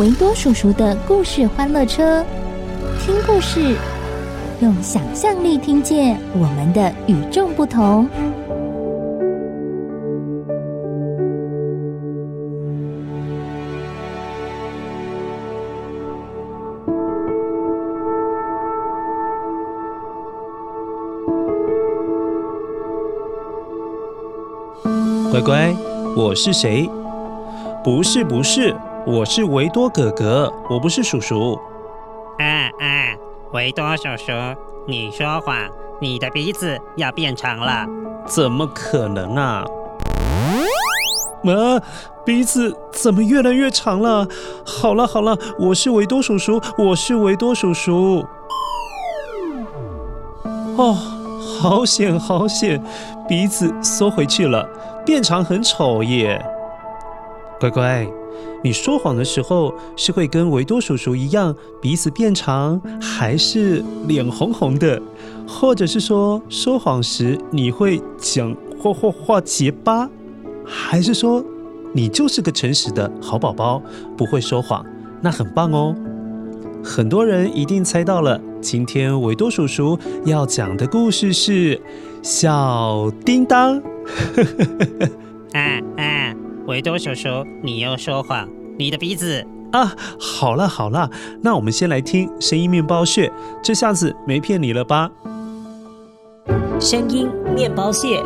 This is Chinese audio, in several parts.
维多叔叔的故事欢乐车，听故事，用想象力听见我们的与众不同。乖乖，我是谁？不是不是，我是维多哥哥，我不是叔叔。啊啊，维多叔叔，你说谎，你的鼻子要变长了。怎么可能啊？啊，鼻子怎么越来越长了？好了好了，我是维多叔叔，我是维多叔叔。哦，好险好险，鼻子缩回去了。变长很丑耶，乖乖，你说谎的时候是会跟维多叔叔一样鼻子变长，还是脸红红的？或者是说说谎时你会讲或或画结巴？还是说你就是个诚实的好宝宝，不会说谎？那很棒哦！很多人一定猜到了，今天维多叔叔要讲的故事是小叮当。啊啊！维多叔叔，你又说谎，你的鼻子啊！好了好了，那我们先来听声音面包屑，这下子没骗你了吧？声音面包屑。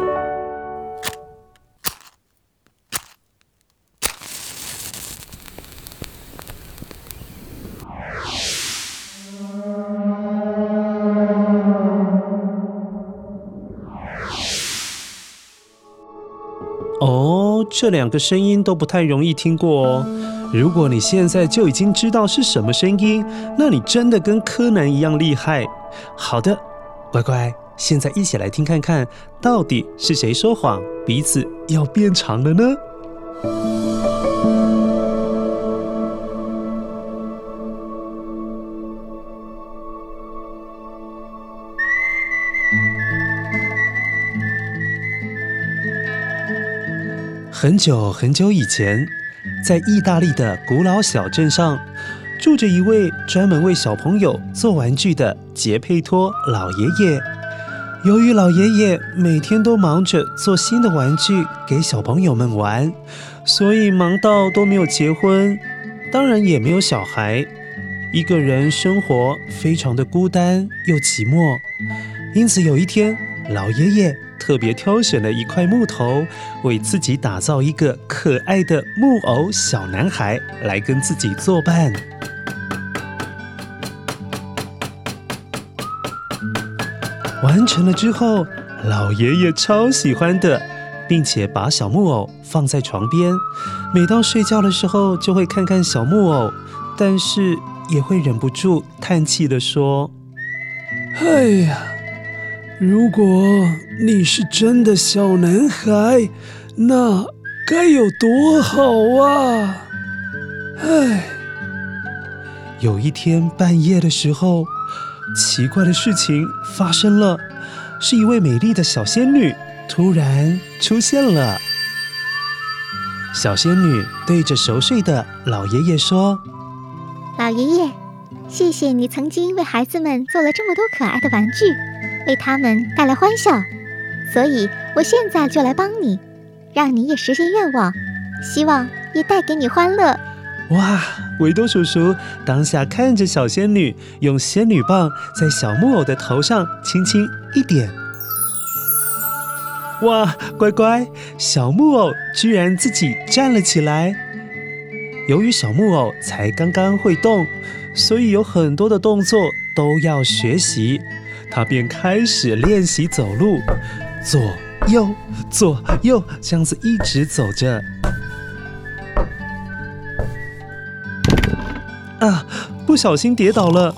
这两个声音都不太容易听过哦。如果你现在就已经知道是什么声音，那你真的跟柯南一样厉害。好的，乖乖，现在一起来听看看，到底是谁说谎，鼻子要变长了呢？很久很久以前，在意大利的古老小镇上，住着一位专门为小朋友做玩具的杰佩托老爷爷。由于老爷爷每天都忙着做新的玩具给小朋友们玩，所以忙到都没有结婚，当然也没有小孩，一个人生活非常的孤单又寂寞。因此有一天，老爷爷。特别挑选了一块木头，为自己打造一个可爱的木偶小男孩来跟自己作伴。完成了之后，老爷爷超喜欢的，并且把小木偶放在床边，每到睡觉的时候就会看看小木偶，但是也会忍不住叹气地说：“哎呀。”如果你是真的小男孩，那该有多好啊！唉，有一天半夜的时候，奇怪的事情发生了，是一位美丽的小仙女突然出现了。小仙女对着熟睡的老爷爷说：“老爷爷，谢谢你曾经为孩子们做了这么多可爱的玩具。”为他们带来欢笑，所以我现在就来帮你，让你也实现愿望，希望也带给你欢乐，哇！维多叔叔当下看着小仙女用仙女棒在小木偶的头上轻轻一点，哇！乖乖，小木偶居然自己站了起来。由于小木偶才刚刚会动，所以有很多的动作都要学习。他便开始练习走路，左右左右，这样子一直走着。啊！不小心跌倒了，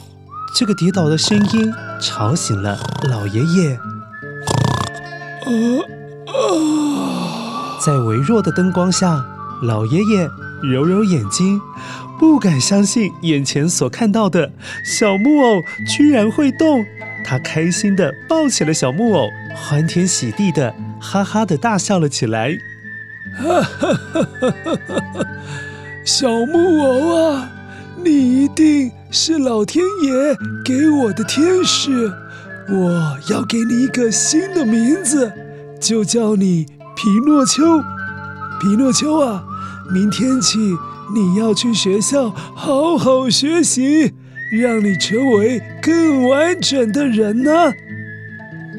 这个跌倒的声音吵醒了老爷爷。呃呃，在微弱的灯光下，老爷爷揉揉眼睛，不敢相信眼前所看到的小木偶居然会动。他开心地抱起了小木偶，欢天喜地的哈哈的大笑了起来。哈哈哈哈哈！小木偶啊！你一定是老天爷给我的天使，我要给你一个新的名字，就叫你皮诺丘。皮诺丘啊，明天起你要去学校好好学习，让你成为更完整的人呢。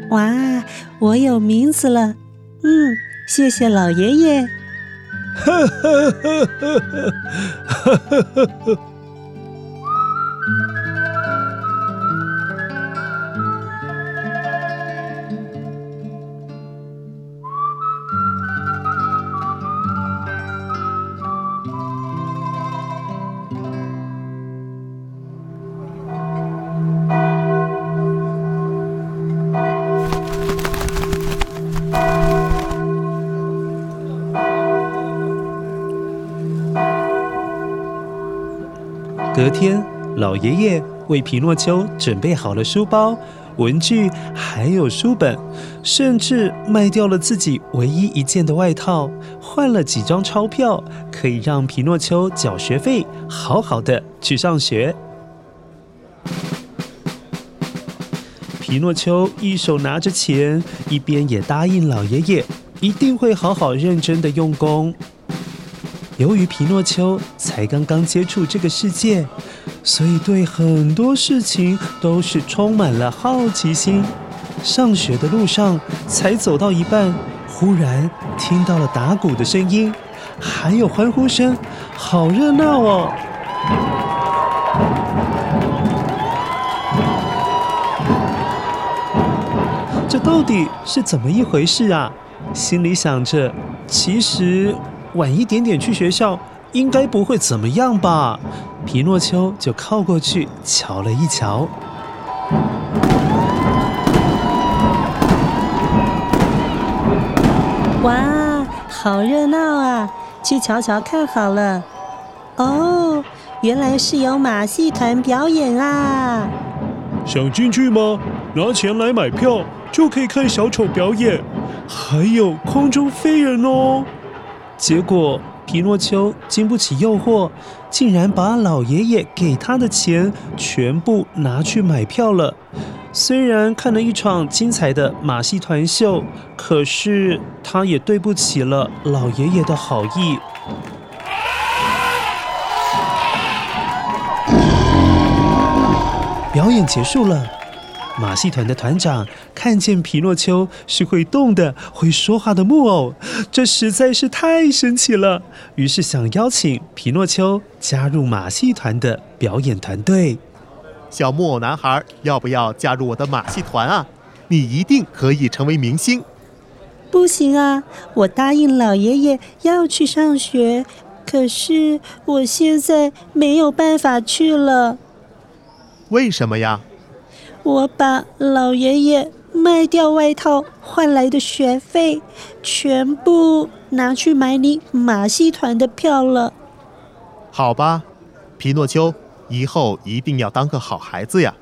哇，我有名字了，嗯，谢谢老爷爷。哈哈哈哈哈！哈哈哈哈。隔天，老爷爷为皮诺丘准备好了书包、文具，还有书本，甚至卖掉了自己唯一一件的外套，换了几张钞票，可以让皮诺丘缴学费，好好的去上学。皮诺丘一手拿着钱，一边也答应老爷爷，一定会好好认真的用功。由于皮诺丘才刚刚接触这个世界，所以对很多事情都是充满了好奇心。上学的路上，才走到一半，忽然听到了打鼓的声音，还有欢呼声，好热闹哦！这到底是怎么一回事啊？心里想着，其实。晚一点点去学校，应该不会怎么样吧？皮诺丘就靠过去瞧了一瞧。哇，好热闹啊！去瞧瞧看好了。哦，原来是有马戏团表演啊！想进去吗？拿钱来买票，就可以看小丑表演，还有空中飞人哦。结果，皮诺丘经不起诱惑，竟然把老爷爷给他的钱全部拿去买票了。虽然看了一场精彩的马戏团秀，可是他也对不起了老爷爷的好意。表演结束了。马戏团的团长看见皮诺丘是会动的、会说话的木偶，这实在是太神奇了。于是想邀请皮诺丘加入马戏团的表演团队。小木偶男孩，要不要加入我的马戏团啊？你一定可以成为明星。不行啊，我答应老爷爷要去上学，可是我现在没有办法去了。为什么呀？我把老爷爷卖掉外套换来的学费，全部拿去买你马戏团的票了。好吧，皮诺丘，以后一定要当个好孩子呀！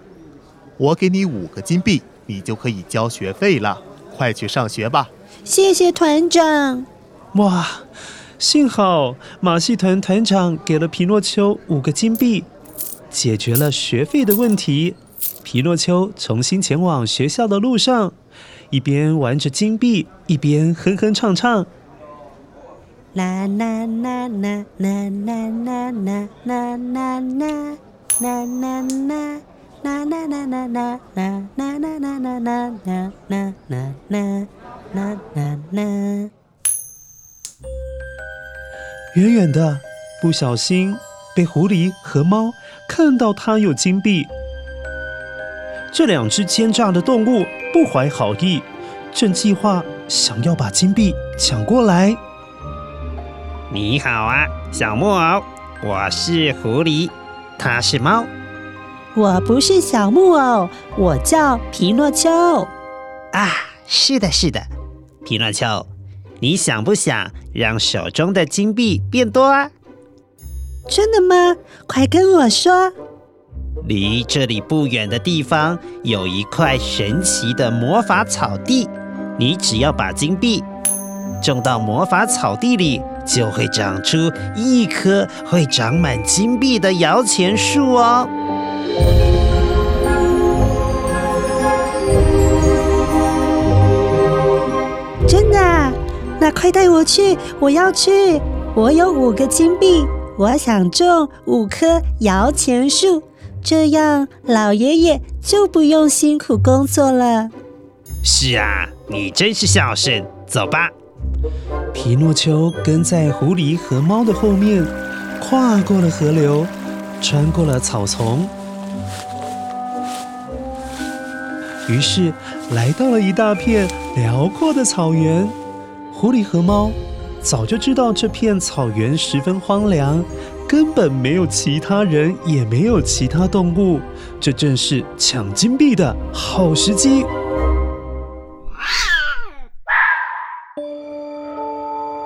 我给你五个金币，你就可以交学费了。快去上学吧！谢谢团长。哇，幸好马戏团团长给了皮诺丘五个金币，解决了学费的问题。皮诺丘重新前往学校的路上，一边玩着金币，一边哼哼唱唱。啦啦啦啦啦啦啦啦啦啦啦啦啦啦。啦啦啦啦啦啦啦啦啦啦啦啦啦啦啦啦啦！远远的，不小心被狐狸和猫看到它有金币。这两只奸诈的动物不怀好意，正计划想要把金币抢过来。你好啊，小木偶，我是狐狸，它是猫。我不是小木偶，我叫皮诺丘。啊，是的，是的，皮诺丘，你想不想让手中的金币变多啊？真的吗？快跟我说。离这里不远的地方有一块神奇的魔法草地，你只要把金币种到魔法草地里，就会长出一棵会长满金币的摇钱树哦。真的啊？那快带我去！我要去！我有五个金币，我想种五棵摇钱树，这样老爷爷就不用辛苦工作了。是啊，你真是孝顺。走吧。皮诺丘跟在狐狸和猫的后面，跨过了河流，穿过了草丛。于是来到了一大片辽阔的草原。狐狸和猫早就知道这片草原十分荒凉，根本没有其他人，也没有其他动物。这正是抢金币的好时机。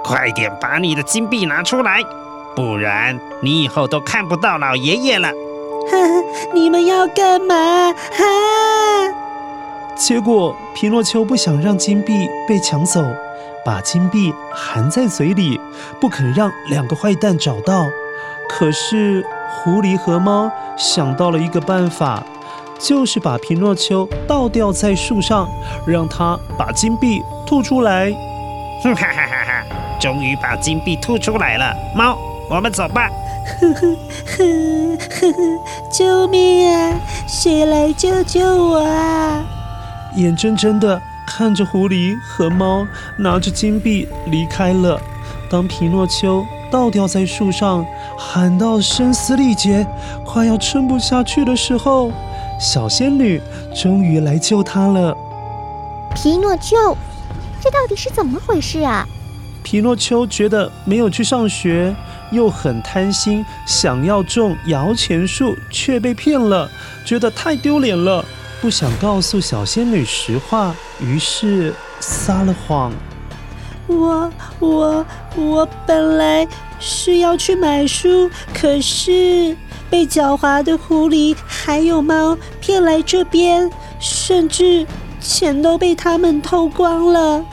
快点把你的金币拿出来，不然你以后都看不到老爷爷了。哈哈，你们要干嘛？哈！结果，皮诺丘不想让金币被抢走，把金币含在嘴里，不肯让两个坏蛋找到。可是，狐狸和猫想到了一个办法，就是把皮诺丘倒吊在树上，让他把金币吐出来。哼哈哈哈哈！终于把金币吐出来了，猫，我们走吧。呵呵呵呵呵！救命啊！谁来救救我啊？眼睁睁的看着狐狸和猫拿着金币离开了。当皮诺丘倒吊在树上，喊到声嘶力竭，快要撑不下去的时候，小仙女终于来救他了。皮诺丘，这到底是怎么回事啊？皮诺丘觉得没有去上学，又很贪心，想要种摇钱树，却被骗了，觉得太丢脸了。不想告诉小仙女实话，于是撒了谎。我我我本来是要去买书，可是被狡猾的狐狸还有猫骗来这边，甚至钱都被他们偷光了。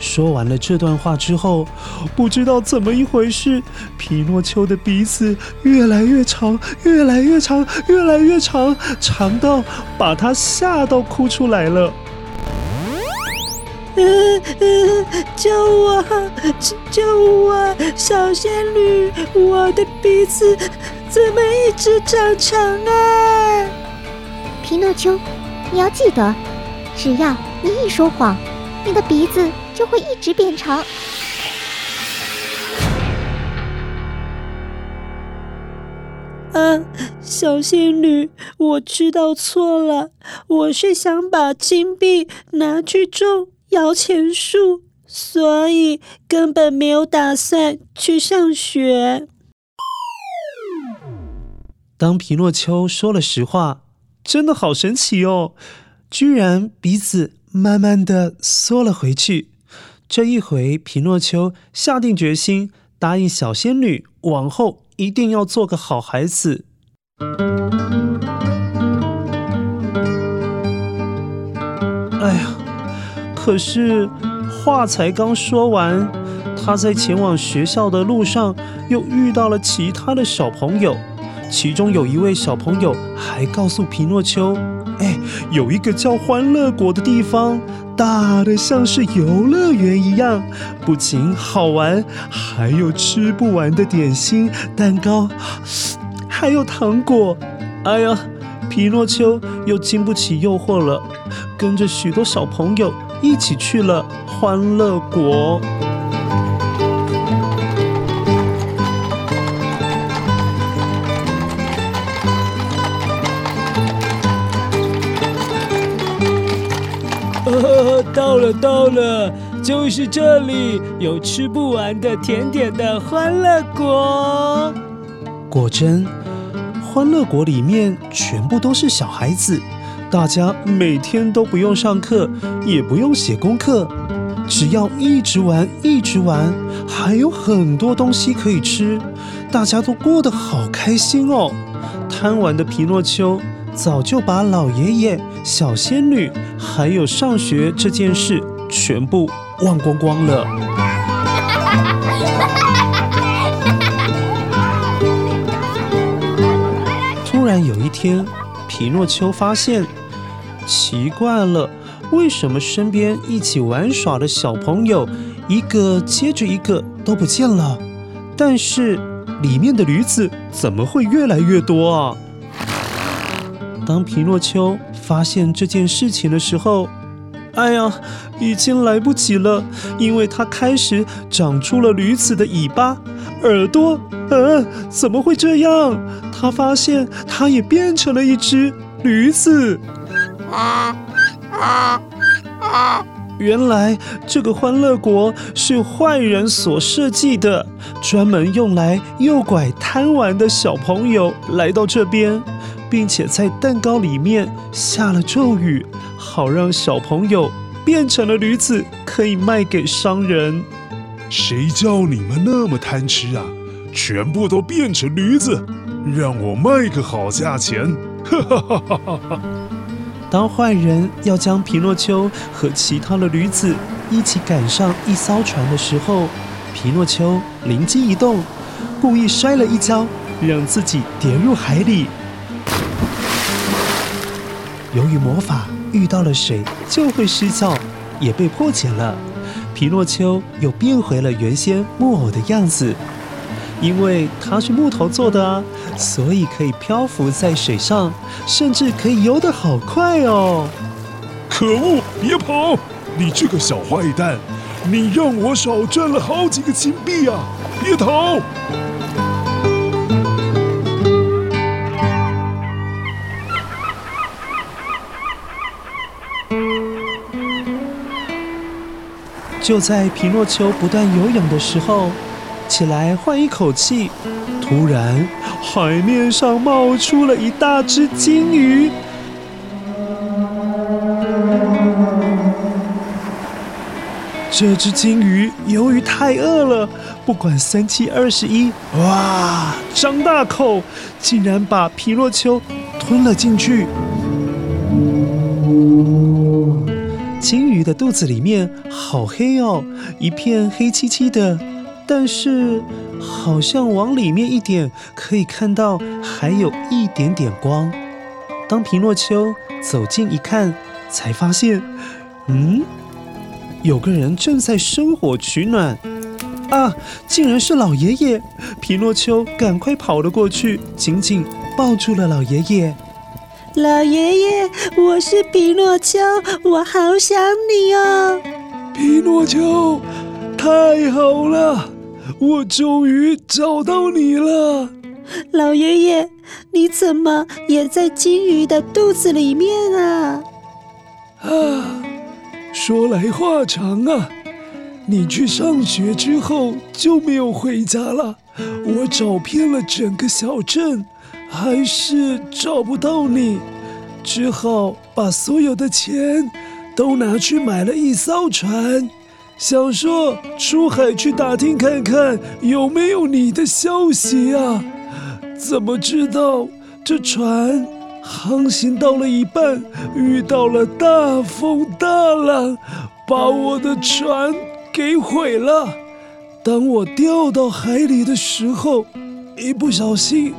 说完了这段话之后，不知道怎么一回事，皮诺丘的鼻子越来越长，越来越长，越来越长，长到把他吓到哭出来了。嗯嗯，救我！救我！小仙女，我的鼻子怎么一直长长啊？皮诺丘，你要记得，只要你一说谎，你的鼻子。就会一直变长。啊，小仙女，我知道错了，我是想把金币拿去种摇钱树，所以根本没有打算去上学。当皮诺丘说了实话，真的好神奇哦，居然鼻子慢慢的缩了回去。这一回，皮诺丘下定决心，答应小仙女，往后一定要做个好孩子。哎呀，可是话才刚说完，他在前往学校的路上又遇到了其他的小朋友，其中有一位小朋友还告诉皮诺丘：“哎，有一个叫欢乐国的地方。”大的像是游乐园一样，不仅好玩，还有吃不完的点心、蛋糕，还有糖果。哎呀，皮诺丘又经不起诱惑了，跟着许多小朋友一起去了欢乐国。到了，到了，就是这里，有吃不完的甜点的欢乐国。果真，欢乐国里面全部都是小孩子，大家每天都不用上课，也不用写功课，只要一直玩，一直玩，还有很多东西可以吃，大家都过得好开心哦。贪玩的皮诺丘。早就把老爷爷、小仙女还有上学这件事全部忘光光了。突然有一天，皮诺丘发现，奇怪了，为什么身边一起玩耍的小朋友一个接着一个都不见了？但是里面的驴子怎么会越来越多啊？当皮诺丘发现这件事情的时候，哎呀，已经来不及了，因为他开始长出了驴子的尾巴、耳朵。嗯，怎么会这样？他发现他也变成了一只驴子。原来这个欢乐国是坏人所设计的，专门用来诱拐贪玩的小朋友来到这边。并且在蛋糕里面下了咒语，好让小朋友变成了驴子，可以卖给商人。谁叫你们那么贪吃啊？全部都变成驴子，让我卖个好价钱！哈哈哈哈哈哈！当坏人要将皮诺丘和其他的驴子一起赶上一艘船的时候，皮诺丘灵机一动，故意摔了一跤，让自己跌入海里。由于魔法遇到了水就会失效，也被破解了。皮诺丘又变回了原先木偶的样子，因为它是木头做的啊，所以可以漂浮在水上，甚至可以游得好快哦。可恶！别跑！你这个小坏蛋，你让我少赚了好几个金币啊！别逃！就在皮诺丘不断游泳的时候，起来换一口气，突然海面上冒出了一大只鲸鱼。这只鲸鱼由于太饿了，不管三七二十一，哇，张大口，竟然把皮诺丘吞了进去。鲸鱼的肚子里面好黑哦，一片黑漆漆的，但是好像往里面一点可以看到还有一点点光。当皮诺丘走近一看，才发现，嗯，有个人正在生火取暖，啊，竟然是老爷爷！皮诺丘赶快跑了过去，紧紧抱住了老爷爷。老爷爷，我是皮诺丘，我好想你哦。皮诺丘，太好了，我终于找到你了。老爷爷，你怎么也在金鱼的肚子里面啊？啊，说来话长啊。你去上学之后就没有回家了，我找遍了整个小镇。还是找不到你，只好把所有的钱都拿去买了一艘船，想说出海去打听看看有没有你的消息啊。怎么知道这船航行到了一半，遇到了大风大浪，把我的船给毁了。当我掉到海里的时候，一不小心。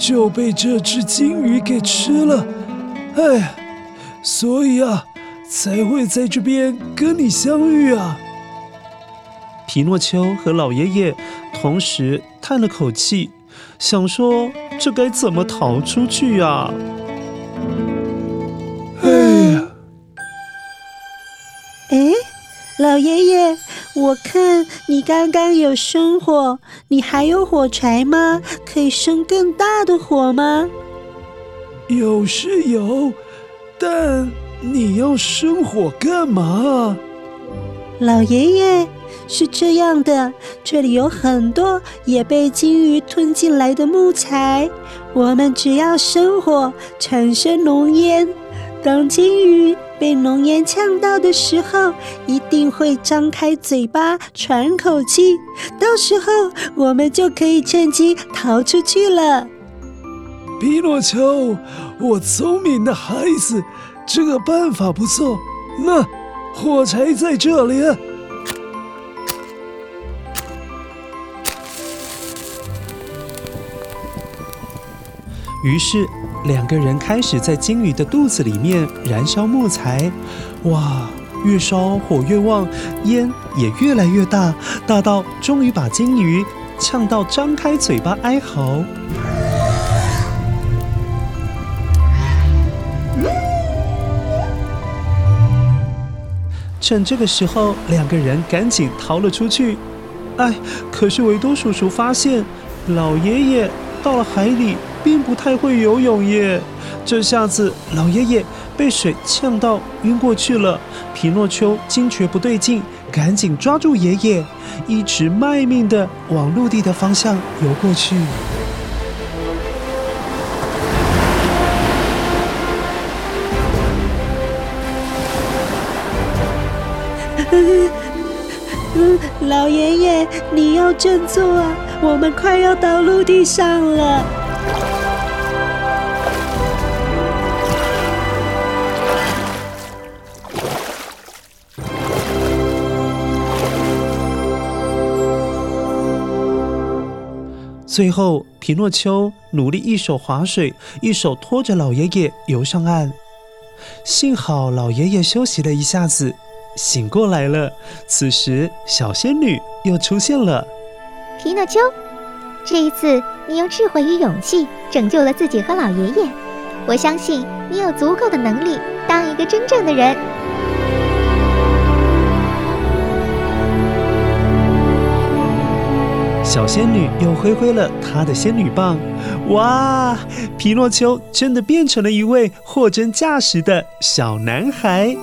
就被这只鲸鱼给吃了，哎，所以啊，才会在这边跟你相遇啊？皮诺丘和老爷爷同时叹了口气，想说：“这该怎么逃出去呀？”哎呀！哎，老爷爷，我看你刚刚有生火，你还有火柴吗？可以生更大的火吗？有是有，但你要生火干嘛？老爷爷。是这样的，这里有很多也被鲸鱼吞进来的木材，我们只要生火，产生浓烟。当鲸鱼被浓烟呛到的时候，一定会张开嘴巴喘口气，到时候我们就可以趁机逃出去了。皮诺丘，我聪明的孩子，这个办法不错。那火柴在这里。于是，两个人开始在鲸鱼的肚子里面燃烧木材。哇，越烧火越旺，烟也越来越大，大到终于把鲸鱼呛到张开嘴巴哀嚎。趁这个时候，两个人赶紧逃了出去。哎，可是维多叔叔发现，老爷爷到了海里。并不太会游泳耶，这下子老爷爷被水呛到晕过去了。皮诺丘惊觉不对劲，赶紧抓住爷爷，一直卖命的往陆地的方向游过去。老爷爷，你要振作啊！我们快要到陆地上了。最后，皮诺丘努力一手划水，一手拖着老爷爷游上岸。幸好老爷爷休息了一下子，醒过来了。此时，小仙女又出现了。皮诺丘，这一次你用智慧与勇气拯救了自己和老爷爷。我相信你有足够的能力当一个真正的人。小仙女又挥挥了她的仙女棒，哇！皮诺丘真的变成了一位货真价实的小男孩，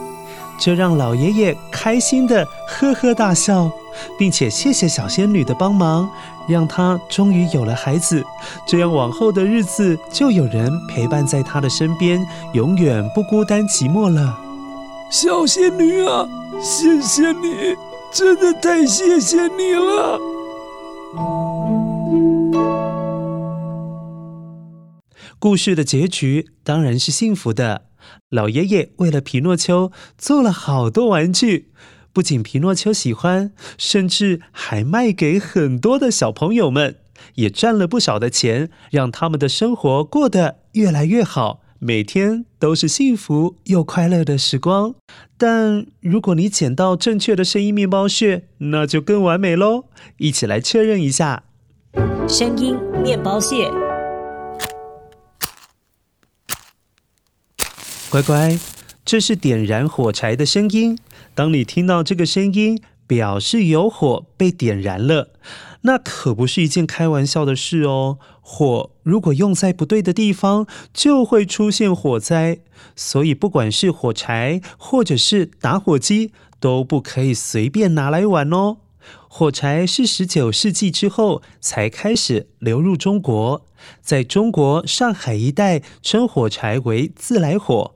这让老爷爷开心的呵呵大笑，并且谢谢小仙女的帮忙，让她终于有了孩子。这样往后的日子就有人陪伴在她的身边，永远不孤单寂寞了。小仙女啊，谢谢你，真的太谢谢你了。故事的结局当然是幸福的。老爷爷为了皮诺丘做了好多玩具，不仅皮诺丘喜欢，甚至还卖给很多的小朋友们，也赚了不少的钱，让他们的生活过得越来越好，每天都是幸福又快乐的时光。但如果你捡到正确的声音面包屑，那就更完美喽！一起来确认一下，声音面包屑。乖乖，这是点燃火柴的声音。当你听到这个声音，表示有火被点燃了，那可不是一件开玩笑的事哦。火如果用在不对的地方，就会出现火灾。所以，不管是火柴或者是打火机，都不可以随便拿来玩哦。火柴是十九世纪之后才开始流入中国，在中国上海一带称火柴为自来火。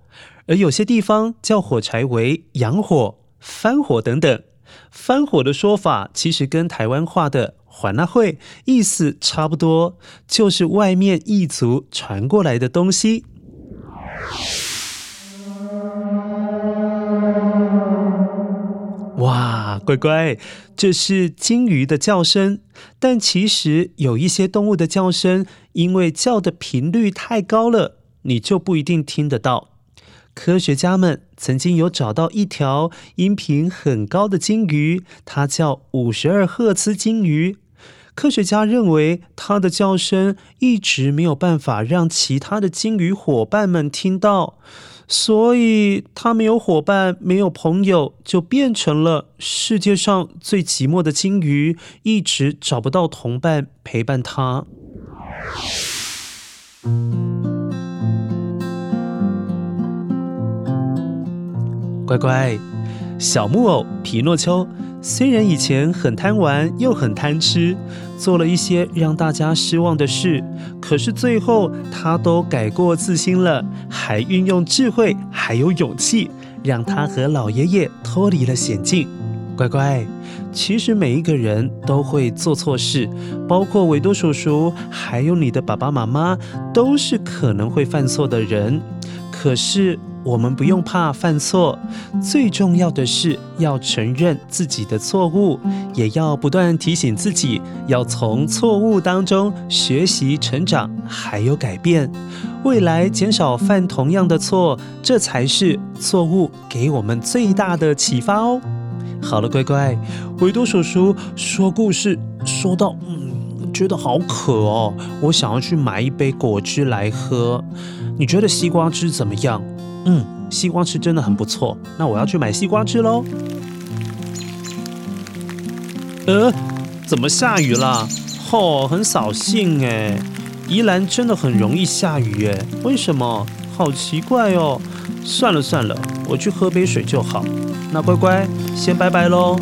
而有些地方叫火柴为洋火、番火等等。番火的说法其实跟台湾话的“环纳会”意思差不多，就是外面异族传过来的东西。哇，乖乖，这是鲸鱼的叫声，但其实有一些动物的叫声，因为叫的频率太高了，你就不一定听得到。科学家们曾经有找到一条音频很高的鲸鱼，它叫五十二赫兹鲸鱼。科学家认为，它的叫声一直没有办法让其他的鲸鱼伙伴们听到，所以它没有伙伴，没有朋友，就变成了世界上最寂寞的鲸鱼，一直找不到同伴陪伴它。乖乖，小木偶皮诺丘。虽然以前很贪玩又很贪吃，做了一些让大家失望的事，可是最后他都改过自新了，还运用智慧还有勇气，让他和老爷爷脱离了险境。乖乖，其实每一个人都会做错事，包括维多叔叔，还有你的爸爸妈妈，都是可能会犯错的人。可是，我们不用怕犯错，最重要的是要承认自己的错误，也要不断提醒自己，要从错误当中学习、成长，还有改变，未来减少犯同样的错，这才是错误给我们最大的启发哦。好了，乖乖，维多叔叔说故事说到，嗯，觉得好渴哦，我想要去买一杯果汁来喝。你觉得西瓜汁怎么样？嗯，西瓜吃真的很不错。那我要去买西瓜吃喽。呃，怎么下雨了？哦，很扫兴哎。宜兰真的很容易下雨哎，为什么？好奇怪哦。算了算了，我去喝杯水就好。那乖乖，先拜拜喽。